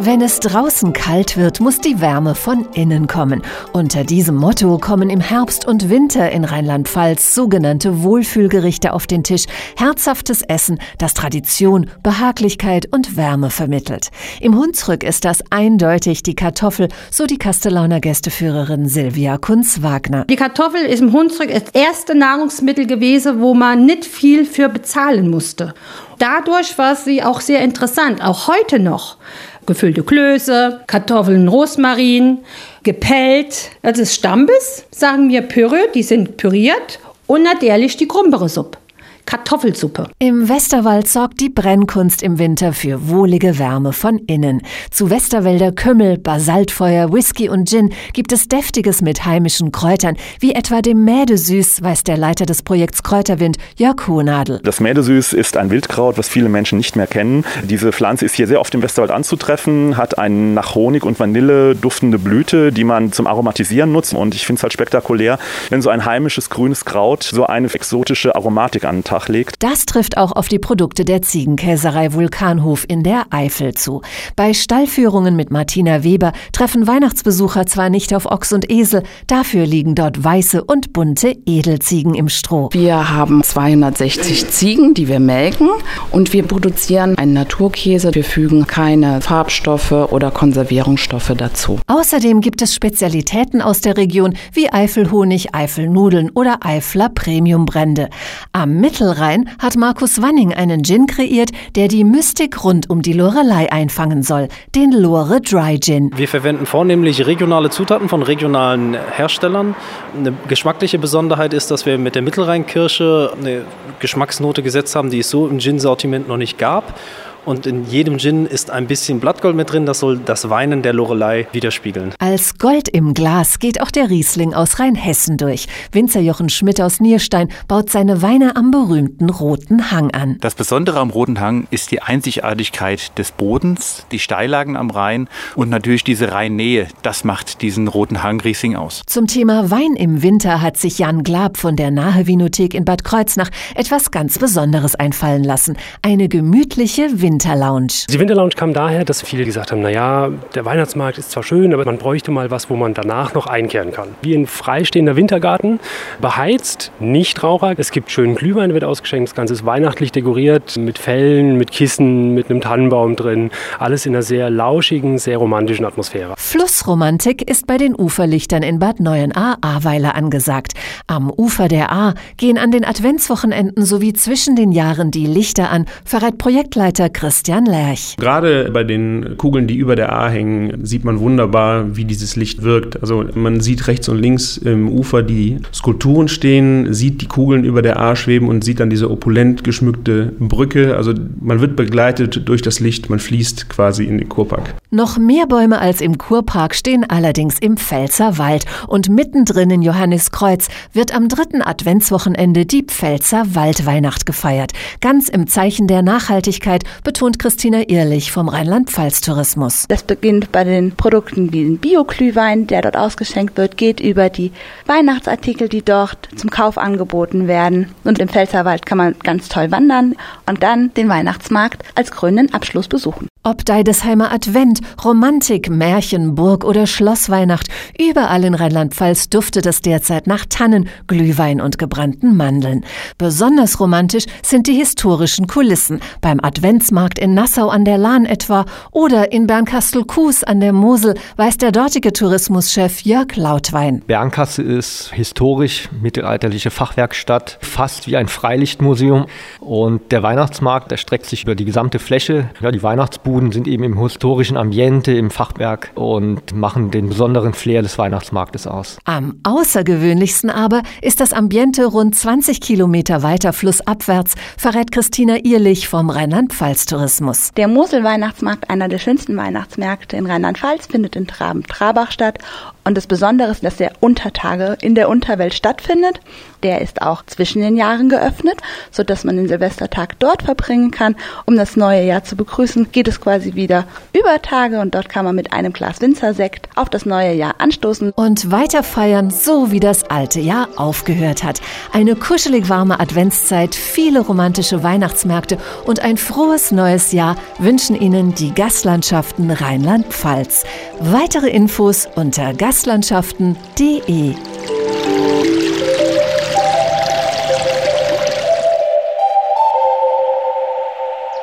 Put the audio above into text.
Wenn es draußen kalt wird, muss die Wärme von innen kommen. Unter diesem Motto kommen im Herbst und Winter in Rheinland-Pfalz sogenannte Wohlfühlgerichte auf den Tisch. Herzhaftes Essen, das Tradition, Behaglichkeit und Wärme vermittelt. Im Hunsrück ist das eindeutig die Kartoffel, so die Kastellaner Gästeführerin Silvia Kunz-Wagner. Die Kartoffel ist im Hunsrück das erste Nahrungsmittel gewesen, wo man nicht viel für bezahlen musste. Dadurch war sie auch sehr interessant, auch heute noch gefüllte Klöße, Kartoffeln, Rosmarin, gepellt. Das ist Stambis, sagen wir Püree, die sind püriert. Und natürlich die krumpere Suppe. Kartoffelsuppe. Im Westerwald sorgt die Brennkunst im Winter für wohlige Wärme von innen. Zu Westerwälder Kümmel, Basaltfeuer, Whisky und Gin gibt es Deftiges mit heimischen Kräutern, wie etwa dem Mädesüß, weiß der Leiter des Projekts Kräuterwind, Jörg Hohnadel. Das Mädesüß ist ein Wildkraut, was viele Menschen nicht mehr kennen. Diese Pflanze ist hier sehr oft im Westerwald anzutreffen, hat eine nach Honig und Vanille duftende Blüte, die man zum Aromatisieren nutzt. Und ich finde es halt spektakulär, wenn so ein heimisches grünes Kraut so eine exotische Aromatik an Tag legt. Das trifft auch auf die Produkte der Ziegenkäserei Vulkanhof in der Eifel zu. Bei Stallführungen mit Martina Weber treffen Weihnachtsbesucher zwar nicht auf Ochs und Esel, dafür liegen dort weiße und bunte Edelziegen im Stroh. Wir haben 260 Ziegen, die wir melken und wir produzieren einen Naturkäse. Wir fügen keine Farbstoffe oder Konservierungsstoffe dazu. Außerdem gibt es Spezialitäten aus der Region wie Eifelhonig, Eifelnudeln oder Eifler Premiumbrände. Am Mittel Mittelrhein hat Markus Wanning einen Gin kreiert, der die Mystik rund um die Lorelei einfangen soll, den Lore Dry Gin. Wir verwenden vornehmlich regionale Zutaten von regionalen Herstellern. Eine geschmackliche Besonderheit ist, dass wir mit der Mittelrheinkirsche eine Geschmacksnote gesetzt haben, die es so im Gin-Sortiment noch nicht gab. Und in jedem Gin ist ein bisschen Blattgold mit drin, das soll das Weinen der Lorelei widerspiegeln. Als Gold im Glas geht auch der Riesling aus Rheinhessen durch. Winzer Jochen Schmidt aus Nierstein baut seine Weine am berühmten Roten Hang an. Das Besondere am Roten Hang ist die Einzigartigkeit des Bodens, die Steillagen am Rhein und natürlich diese Rheinnähe. Das macht diesen Roten Hang Riesling aus. Zum Thema Wein im Winter hat sich Jan Glab von der Nahe Vinothek in Bad Kreuznach etwas ganz Besonderes einfallen lassen. Eine gemütliche Winter Winterlounge. Die Winterlounge kam daher, dass viele gesagt haben, naja, der Weihnachtsmarkt ist zwar schön, aber man bräuchte mal was, wo man danach noch einkehren kann. Wie ein freistehender Wintergarten, beheizt, nicht Raucher. Es gibt schönen Glühwein, wird ausgeschenkt. Das Ganze ist weihnachtlich dekoriert mit Fellen, mit Kissen, mit einem Tannenbaum drin. Alles in einer sehr lauschigen, sehr romantischen Atmosphäre. Flussromantik ist bei den Uferlichtern in Bad Neuenahr-Ahrweiler angesagt. Am Ufer der Ahr gehen an den Adventswochenenden sowie zwischen den Jahren die Lichter an, verrät Projektleiter Christian Christian Lerch. Gerade bei den Kugeln, die über der A hängen, sieht man wunderbar, wie dieses Licht wirkt. Also man sieht rechts und links im Ufer die Skulpturen stehen, sieht die Kugeln über der A schweben und sieht dann diese opulent geschmückte Brücke. Also man wird begleitet durch das Licht, man fließt quasi in den Kurpark. Noch mehr Bäume als im Kurpark stehen allerdings im Pfälzer Wald. Und mittendrin in Johanniskreuz wird am dritten Adventswochenende die Pfälzer Waldweihnacht gefeiert. Ganz im Zeichen der Nachhaltigkeit betont Christina Ehrlich vom Rheinland-Pfalz-Tourismus. Das beginnt bei den Produkten wie den Bio-Glühwein, der dort ausgeschenkt wird, geht über die Weihnachtsartikel, die dort zum Kauf angeboten werden. Und im Pfälzerwald kann man ganz toll wandern und dann den Weihnachtsmarkt als krönenden Abschluss besuchen. Ob Deidesheimer Advent, Romantik, Märchen, Burg oder Schlossweihnacht, überall in Rheinland-Pfalz duftet es derzeit nach Tannen, Glühwein und gebrannten Mandeln. Besonders romantisch sind die historischen Kulissen, beim Adventsmarkt in Nassau an der Lahn etwa oder in Bernkastel-Kues an der Mosel, weiß der dortige Tourismuschef Jörg Lautwein. Bernkastel ist historisch mittelalterliche Fachwerkstatt, fast wie ein Freilichtmuseum und der Weihnachtsmarkt erstreckt sich über die gesamte Fläche. Ja, die Weihnachtsbuden Buden sind eben im historischen Ambiente, im Fachwerk und machen den besonderen Flair des Weihnachtsmarktes aus. Am außergewöhnlichsten aber ist das Ambiente rund 20 Kilometer weiter flussabwärts, verrät Christina Ehrlich vom Rheinland-Pfalz-Tourismus. Der Mosel-Weihnachtsmarkt, einer der schönsten Weihnachtsmärkte in Rheinland-Pfalz, findet in Traben-Trabach statt. Und das Besondere ist, dass er unter Tage in der Unterwelt stattfindet. Der ist auch zwischen den Jahren geöffnet, sodass man den Silvestertag dort verbringen kann. Um das neue Jahr zu begrüßen, geht es quasi wieder über Tage und dort kann man mit einem Glas Winzersekt auf das neue Jahr anstoßen. Und weiter feiern, so wie das alte Jahr aufgehört hat. Eine kuschelig warme Adventszeit, viele romantische Weihnachtsmärkte und ein frohes neues Jahr wünschen Ihnen die Gastlandschaften Rheinland-Pfalz. Weitere Infos unter gastlandschaften.de